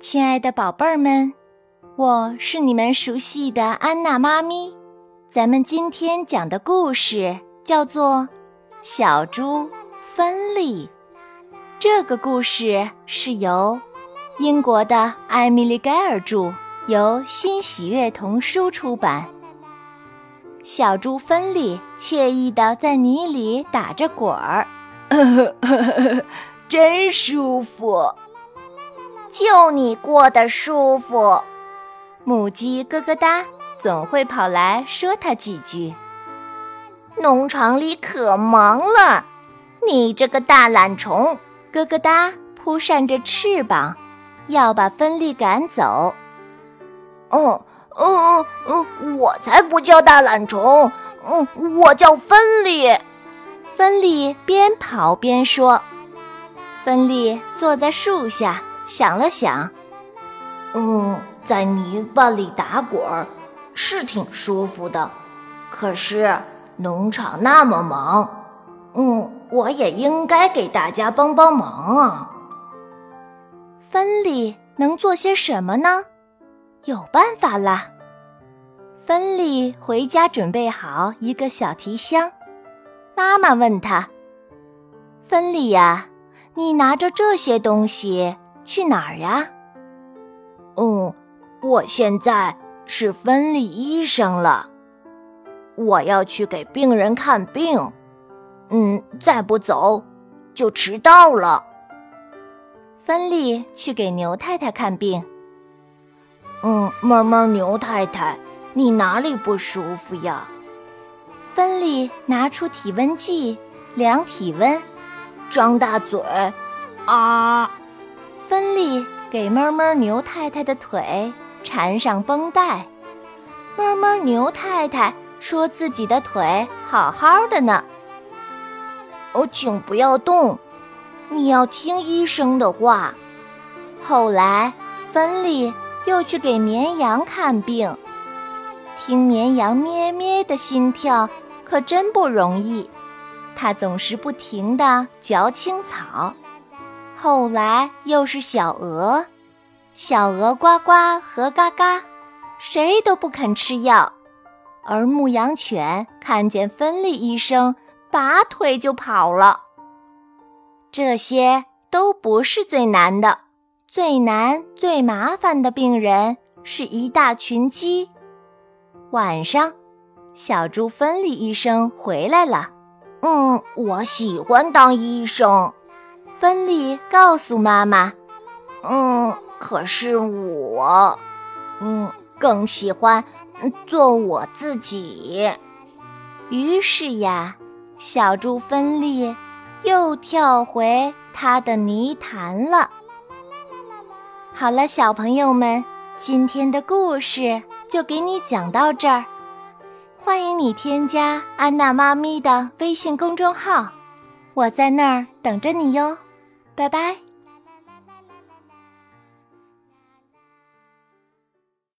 亲爱的宝贝儿们，我是你们熟悉的安娜妈咪。咱们今天讲的故事叫做《小猪芬利》。这个故事是由英国的艾米丽·盖尔著，由新喜悦童书出版。小猪芬利惬意地在泥里打着滚儿，真舒服。就你过得舒服，母鸡咯咯哒总会跑来说他几句。农场里可忙了，你这个大懒虫，咯咯哒扑扇着翅膀，要把芬利赶走。哦，嗯嗯嗯，我才不叫大懒虫，嗯，我叫芬利。芬利边跑边说。芬利坐在树下。想了想，嗯，在泥巴里打滚儿是挺舒服的，可是农场那么忙，嗯，我也应该给大家帮帮忙啊。芬利能做些什么呢？有办法啦！芬利回家准备好一个小提箱，妈妈问他：“芬利呀，你拿着这些东西。”去哪儿呀？嗯，我现在是芬利医生了，我要去给病人看病。嗯，再不走就迟到了。芬利去给牛太太看病。嗯，猫猫牛太太，你哪里不舒服呀？芬利拿出体温计量体温，张大嘴，啊！芬利给哞哞牛太太的腿缠上绷带，哞哞牛太太说自己的腿好好的呢。哦，请不要动，你要听医生的话。后来，芬利又去给绵羊看病，听绵羊咩咩的心跳可真不容易，它总是不停地嚼青草。后来又是小鹅，小鹅呱呱和嘎嘎，谁都不肯吃药。而牧羊犬看见芬利医生，拔腿就跑了。这些都不是最难的，最难、最麻烦的病人是一大群鸡。晚上，小猪芬利医生回来了。嗯，我喜欢当医生。芬利告诉妈妈：“嗯，可是我，嗯，更喜欢做我自己。”于是呀，小猪芬利又跳回他的泥潭了。好了，小朋友们，今天的故事就给你讲到这儿。欢迎你添加安娜妈咪的微信公众号，我在那儿等着你哟。拜拜。